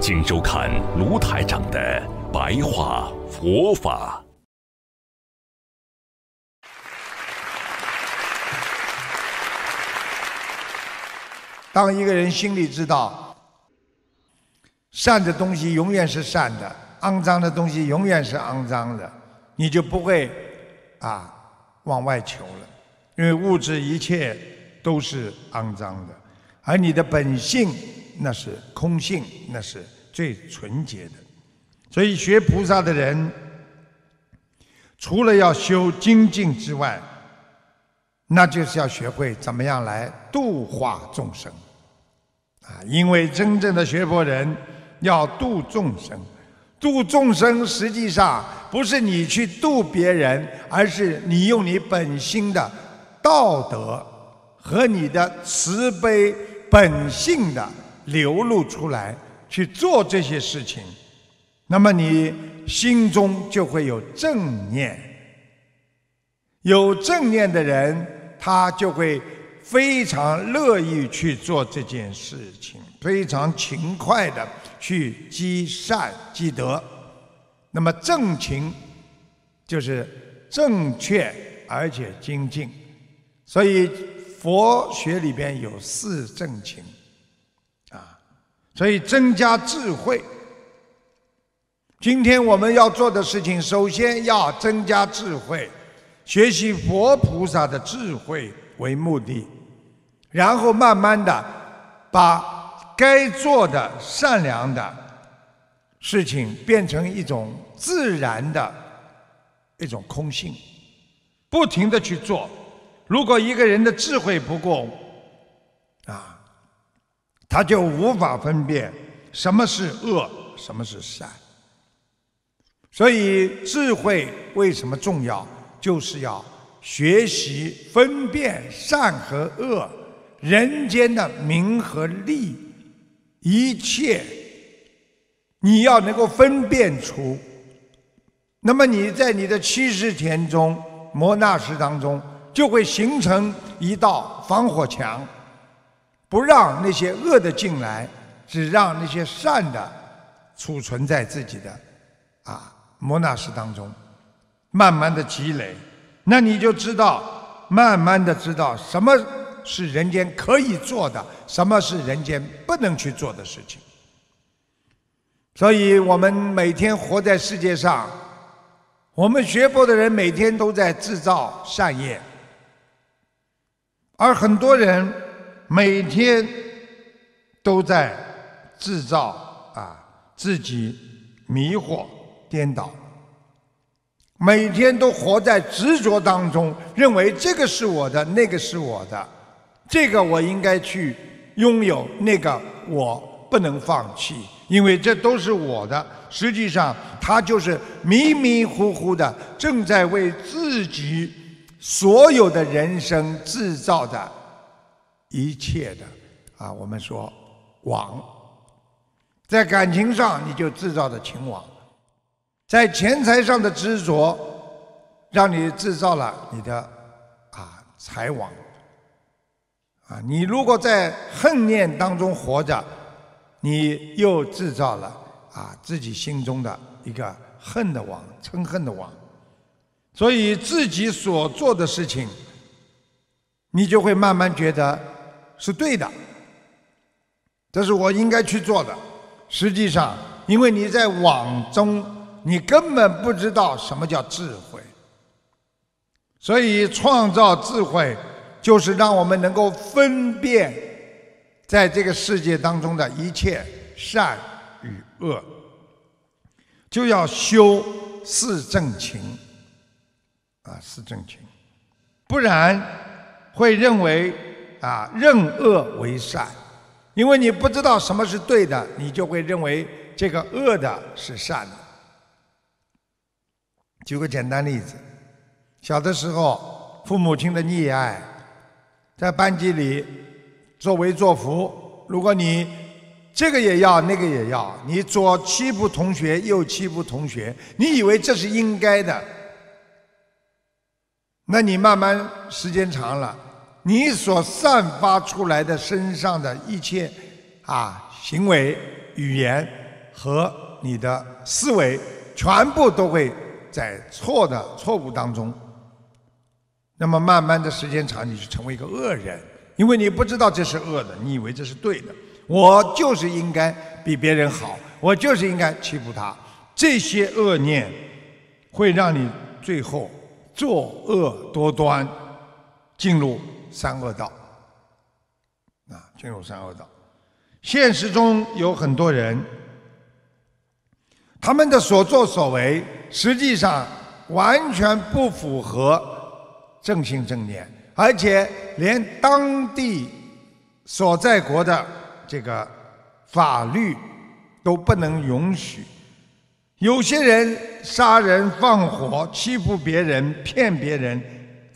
请收看卢台长的白话佛法。当一个人心里知道，善的东西永远是善的，肮脏的东西永远是肮脏的，你就不会啊往外求了，因为物质一切都是肮脏的，而你的本性。那是空性，那是最纯洁的。所以学菩萨的人，除了要修精进之外，那就是要学会怎么样来度化众生。啊，因为真正的学佛人要度众生，度众生实际上不是你去度别人，而是你用你本心的道德和你的慈悲本性的。流露出来去做这些事情，那么你心中就会有正念。有正念的人，他就会非常乐意去做这件事情，非常勤快的去积善积德。那么正勤就是正确而且精进，所以佛学里边有四正勤。啊所以增加智慧。今天我们要做的事情，首先要增加智慧，学习佛菩萨的智慧为目的，然后慢慢的把该做的善良的事情变成一种自然的一种空性，不停的去做。如果一个人的智慧不够，他就无法分辨什么是恶，什么是善。所以智慧为什么重要？就是要学习分辨善和恶，人间的名和利，一切你要能够分辨出。那么你在你的七十天中、摩那识当中，就会形成一道防火墙。不让那些恶的进来，只让那些善的储存在自己的啊摩那识当中，慢慢的积累，那你就知道，慢慢的知道什么是人间可以做的，什么是人间不能去做的事情。所以我们每天活在世界上，我们学佛的人每天都在制造善业，而很多人。每天都在制造啊自己迷惑颠倒，每天都活在执着当中，认为这个是我的，那个是我的，这个我应该去拥有，那个我不能放弃，因为这都是我的。实际上，他就是迷迷糊糊的，正在为自己所有的人生制造的。一切的啊，我们说网，在感情上你就制造的情网，在钱财上的执着，让你制造了你的啊财网，啊，你如果在恨念当中活着，你又制造了啊自己心中的一个恨的网，嗔恨的网，所以自己所做的事情，你就会慢慢觉得。是对的，这是我应该去做的。实际上，因为你在网中，你根本不知道什么叫智慧。所以，创造智慧就是让我们能够分辨在这个世界当中的一切善与恶，就要修四正勤啊，四正勤，不然会认为。啊，任恶为善，因为你不知道什么是对的，你就会认为这个恶的是善的。举个简单例子，小的时候父母亲的溺爱，在班级里作威作福，如果你这个也要那个也要，你左欺负同学右欺负同学，你以为这是应该的，那你慢慢时间长了，你所散发出来的身上的一切啊行为、语言和你的思维，全部都会。在错的错误当中，那么慢慢的时间长，你就成为一个恶人，因为你不知道这是恶的，你以为这是对的。我就是应该比别人好，我就是应该欺负他。这些恶念会让你最后作恶多端，进入三恶道。啊，进入三恶道。现实中有很多人。他们的所作所为，实际上完全不符合正心正念，而且连当地所在国的这个法律都不能允许。有些人杀人放火、欺负别人、骗别人，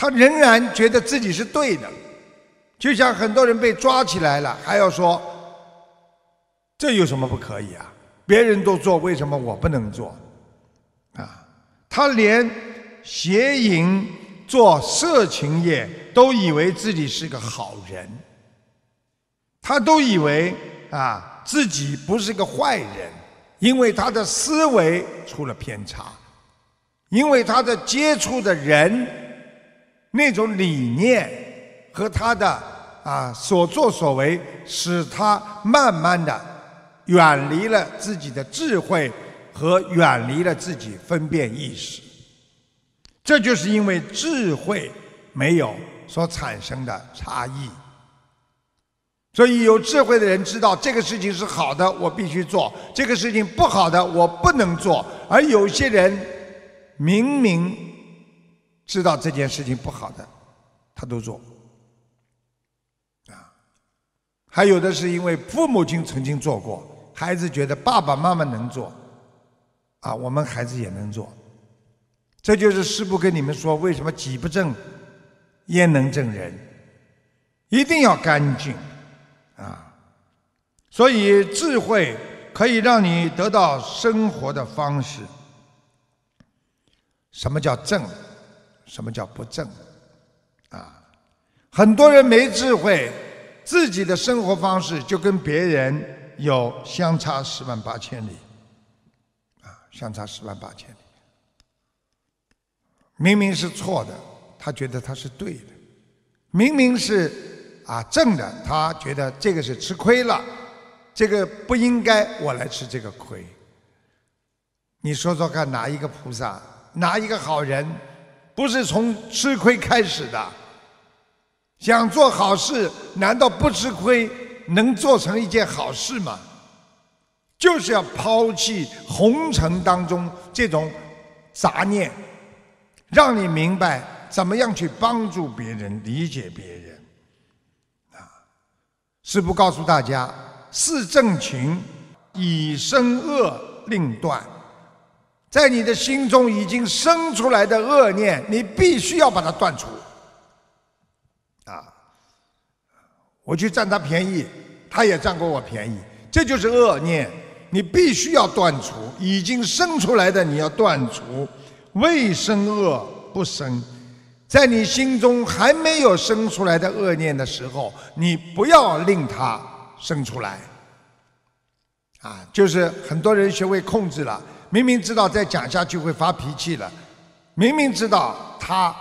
他仍然觉得自己是对的。就像很多人被抓起来了，还要说这有什么不可以啊？别人都做，为什么我不能做？啊，他连邪淫、做色情业都以为自己是个好人，他都以为啊自己不是个坏人，因为他的思维出了偏差，因为他的接触的人那种理念和他的啊所作所为，使他慢慢的。远离了自己的智慧和远离了自己分辨意识，这就是因为智慧没有所产生的差异。所以有智慧的人知道这个事情是好的，我必须做；这个事情不好的，我不能做。而有些人明明知道这件事情不好的，他都做。啊，还有的是因为父母亲曾经做过。孩子觉得爸爸妈妈能做，啊，我们孩子也能做，这就是师父跟你们说，为什么己不正，焉能正人？一定要干净，啊，所以智慧可以让你得到生活的方式。什么叫正？什么叫不正？啊，很多人没智慧，自己的生活方式就跟别人。有相差十万八千里，啊，相差十万八千里。明明是错的，他觉得他是对的；明明是啊正的，他觉得这个是吃亏了，这个不应该我来吃这个亏。你说说看，哪一个菩萨，哪一个好人，不是从吃亏开始的？想做好事，难道不吃亏？能做成一件好事吗？就是要抛弃红尘当中这种杂念，让你明白怎么样去帮助别人、理解别人。啊，师父告诉大家：四正情，以生恶令断。在你的心中已经生出来的恶念，你必须要把它断除。啊，我去占他便宜。他也占过我便宜，这就是恶念，你必须要断除。已经生出来的你要断除，未生恶不生，在你心中还没有生出来的恶念的时候，你不要令它生出来。啊，就是很多人学会控制了，明明知道再讲下去会发脾气了，明明知道他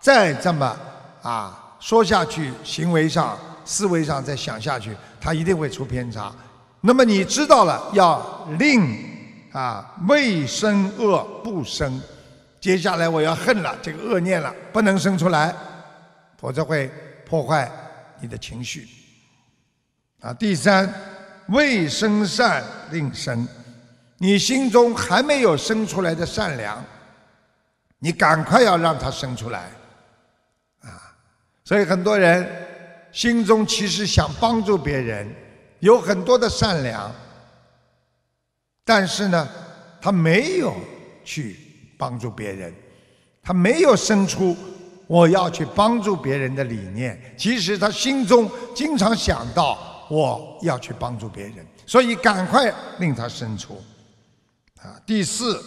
再这么啊说下去，行为上、思维上再想下去。他一定会出偏差，那么你知道了，要令啊未生恶不生，接下来我要恨了这个恶念了，不能生出来，否则会破坏你的情绪。啊，第三，未生善令生，你心中还没有生出来的善良，你赶快要让它生出来，啊，所以很多人。心中其实想帮助别人，有很多的善良，但是呢，他没有去帮助别人，他没有生出我要去帮助别人的理念。其实他心中经常想到我要去帮助别人，所以赶快令他生出。啊，第四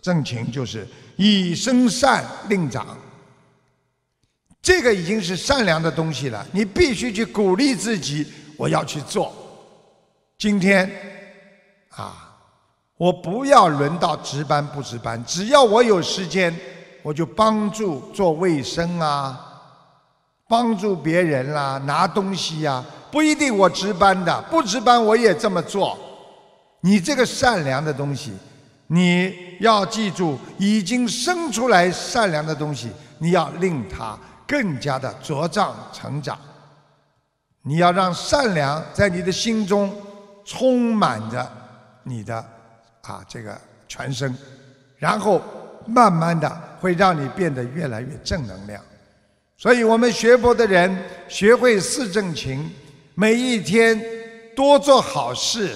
正情就是以身善令长。这个已经是善良的东西了，你必须去鼓励自己，我要去做。今天，啊，我不要轮到值班不值班，只要我有时间，我就帮助做卫生啊，帮助别人啦，拿东西呀，不一定我值班的，不值班我也这么做。你这个善良的东西，你要记住，已经生出来善良的东西，你要令它。更加的茁壮成长，你要让善良在你的心中充满着你的啊这个全身，然后慢慢的会让你变得越来越正能量。所以我们学佛的人学会四正勤，每一天多做好事，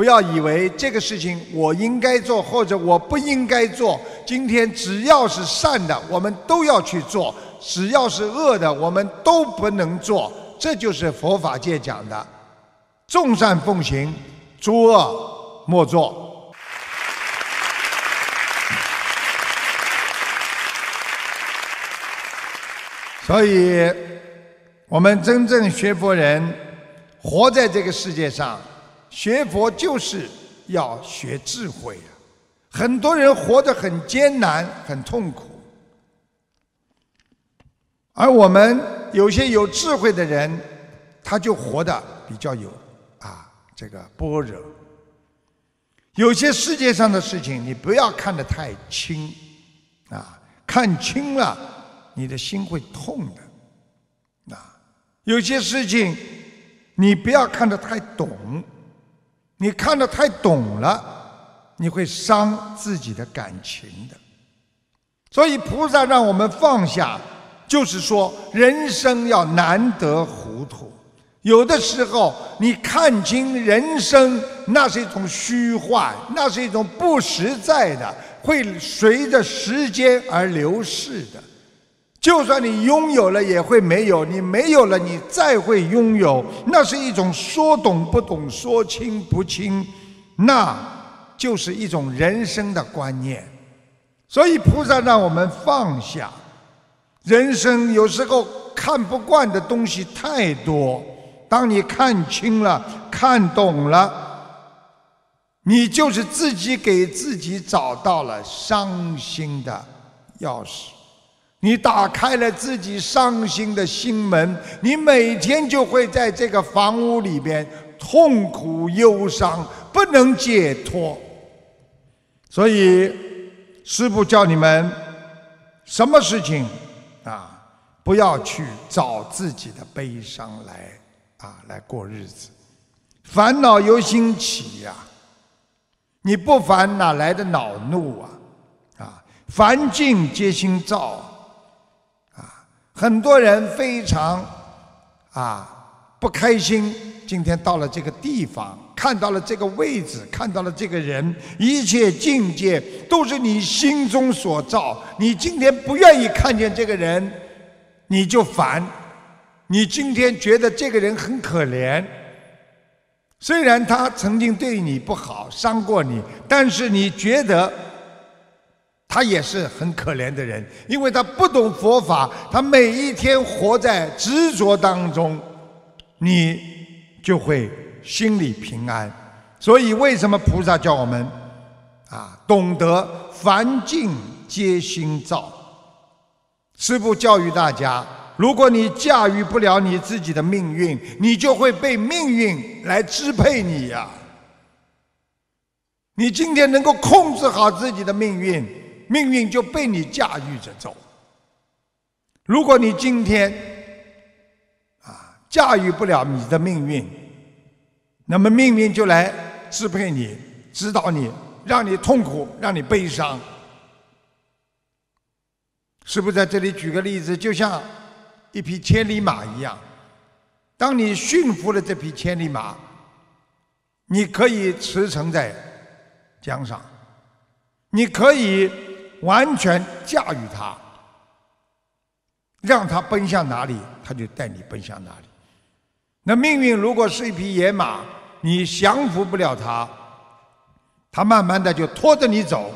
不要以为这个事情我应该做或者我不应该做。今天只要是善的，我们都要去做。只要是恶的，我们都不能做。这就是佛法界讲的“众善奉行，诸恶莫作”。所以，我们真正学佛人活在这个世界上，学佛就是要学智慧啊！很多人活得很艰难，很痛苦。而我们有些有智慧的人，他就活得比较有啊这个般若。有些世界上的事情，你不要看得太轻啊，看轻了，你的心会痛的啊。有些事情，你不要看得太懂，你看得太懂了，你会伤自己的感情的。所以菩萨让我们放下。就是说，人生要难得糊涂。有的时候，你看清人生，那是一种虚幻，那是一种不实在的，会随着时间而流逝的。就算你拥有了，也会没有；你没有了，你再会拥有，那是一种说懂不懂，说清不清，那就是一种人生的观念。所以，菩萨让我们放下。人生有时候看不惯的东西太多，当你看清了、看懂了，你就是自己给自己找到了伤心的钥匙。你打开了自己伤心的心门，你每天就会在这个房屋里边痛苦、忧伤，不能解脱。所以，师父叫你们什么事情？啊，不要去找自己的悲伤来啊，来过日子。烦恼由心起呀，你不烦哪来的恼怒啊？啊，烦境皆心造。很多人非常啊不开心，今天到了这个地方。看到了这个位置，看到了这个人，一切境界都是你心中所造。你今天不愿意看见这个人，你就烦；你今天觉得这个人很可怜，虽然他曾经对你不好，伤过你，但是你觉得他也是很可怜的人，因为他不懂佛法，他每一天活在执着当中，你就会。心里平安，所以为什么菩萨叫我们啊懂得凡境皆心造？师父教育大家：如果你驾驭不了你自己的命运，你就会被命运来支配你呀。你今天能够控制好自己的命运，命运就被你驾驭着走。如果你今天啊驾驭不了你的命运，那么命运就来支配你、指导你，让你痛苦，让你悲伤。是不是在这里举个例子？就像一匹千里马一样，当你驯服了这匹千里马，你可以驰骋在江上，你可以完全驾驭它，让它奔向哪里，它就带你奔向哪里。那命运如果是一匹野马，你降服不了它，它慢慢的就拖着你走。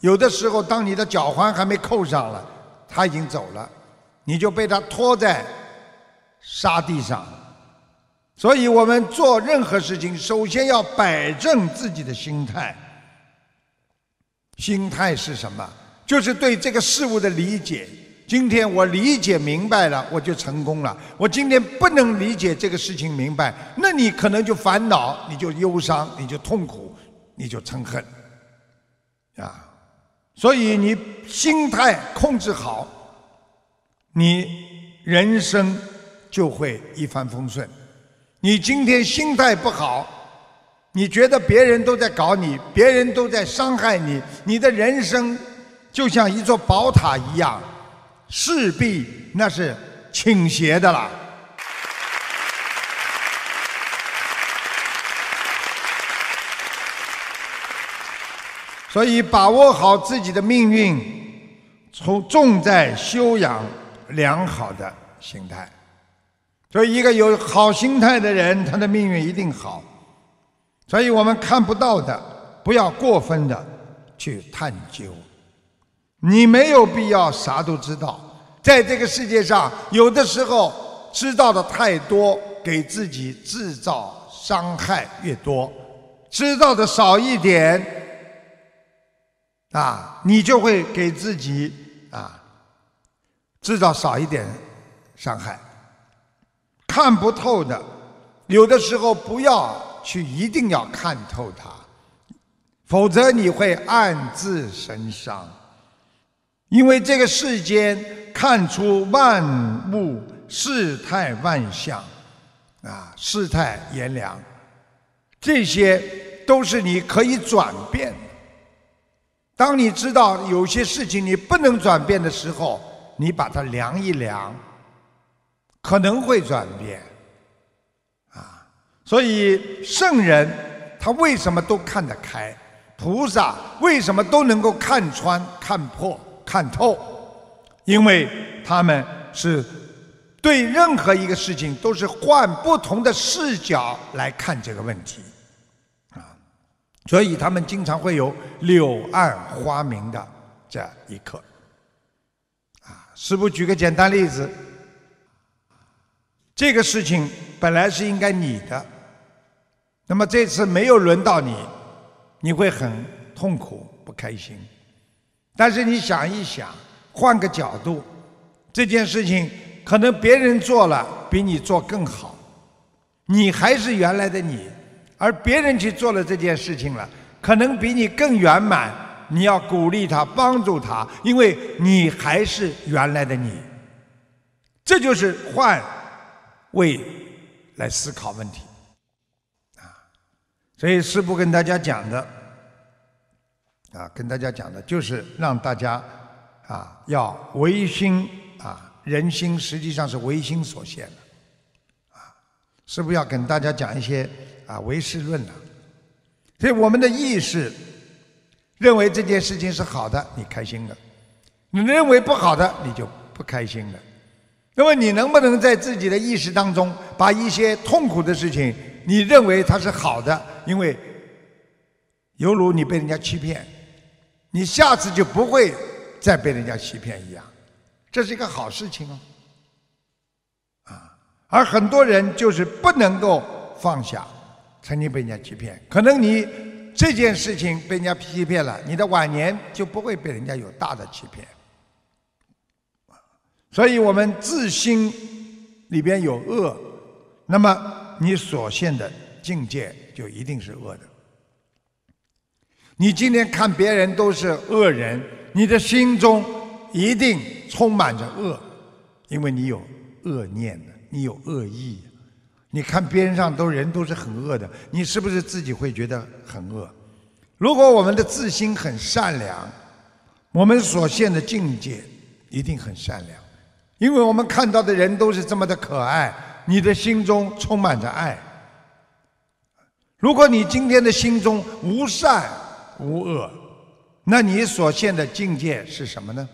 有的时候，当你的脚环还没扣上了，它已经走了，你就被它拖在沙地上。所以我们做任何事情，首先要摆正自己的心态。心态是什么？就是对这个事物的理解。今天我理解明白了，我就成功了。我今天不能理解这个事情明白，那你可能就烦恼，你就忧伤，你就痛苦，你就嗔恨，啊！所以你心态控制好，你人生就会一帆风顺。你今天心态不好，你觉得别人都在搞你，别人都在伤害你，你的人生就像一座宝塔一样。势必那是倾斜的了，所以把握好自己的命运，从重在修养良好的心态。所以，一个有好心态的人，他的命运一定好。所以我们看不到的，不要过分的去探究。你没有必要啥都知道，在这个世界上，有的时候知道的太多，给自己制造伤害越多；知道的少一点，啊，你就会给自己啊制造少一点伤害。看不透的，有的时候不要去一定要看透它，否则你会暗自神伤。因为这个世间看出万物世态万象，啊，世态炎凉，这些都是你可以转变的。当你知道有些事情你不能转变的时候，你把它量一量，可能会转变。所以圣人他为什么都看得开？菩萨为什么都能够看穿、看破？看透，因为他们是对任何一个事情都是换不同的视角来看这个问题，啊，所以他们经常会有柳暗花明的这一刻。啊，师傅举个简单例子，这个事情本来是应该你的，那么这次没有轮到你，你会很痛苦不开心。但是你想一想，换个角度，这件事情可能别人做了比你做更好，你还是原来的你，而别人去做了这件事情了，可能比你更圆满。你要鼓励他，帮助他，因为你还是原来的你。这就是换位来思考问题！所以师父跟大家讲的。啊，跟大家讲的就是让大家啊，要唯心啊，人心实际上是唯心所现的，啊，是不要跟大家讲一些啊唯识论呢？所以我们的意识认为这件事情是好的，你开心的；你认为不好的，你就不开心的。那么你能不能在自己的意识当中，把一些痛苦的事情，你认为它是好的，因为犹如你被人家欺骗。你下次就不会再被人家欺骗一样，这是一个好事情哦。啊，而很多人就是不能够放下曾经被人家欺骗，可能你这件事情被人家欺骗了，你的晚年就不会被人家有大的欺骗。所以我们自心里边有恶，那么你所现的境界就一定是恶的。你今天看别人都是恶人，你的心中一定充满着恶，因为你有恶念的，你有恶意。你看边上都人都是很恶的，你是不是自己会觉得很恶？如果我们的自心很善良，我们所现的境界一定很善良，因为我们看到的人都是这么的可爱，你的心中充满着爱。如果你今天的心中无善无恶，那你所现的境界是什么呢？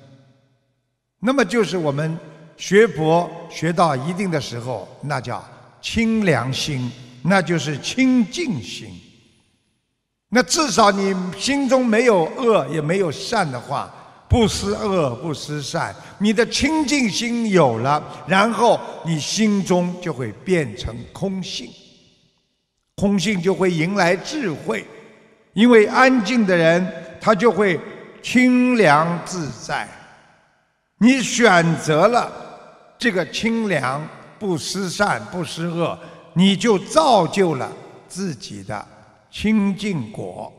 那么就是我们学佛学到一定的时候，那叫清凉心，那就是清净心。那至少你心中没有恶，也没有善的话，不思恶，不思善，你的清净心有了，然后你心中就会变成空性，空性就会迎来智慧，因为安静的人他就会清凉自在。你选择了这个清凉，不思善，不思恶，你就造就了自己的。清净果。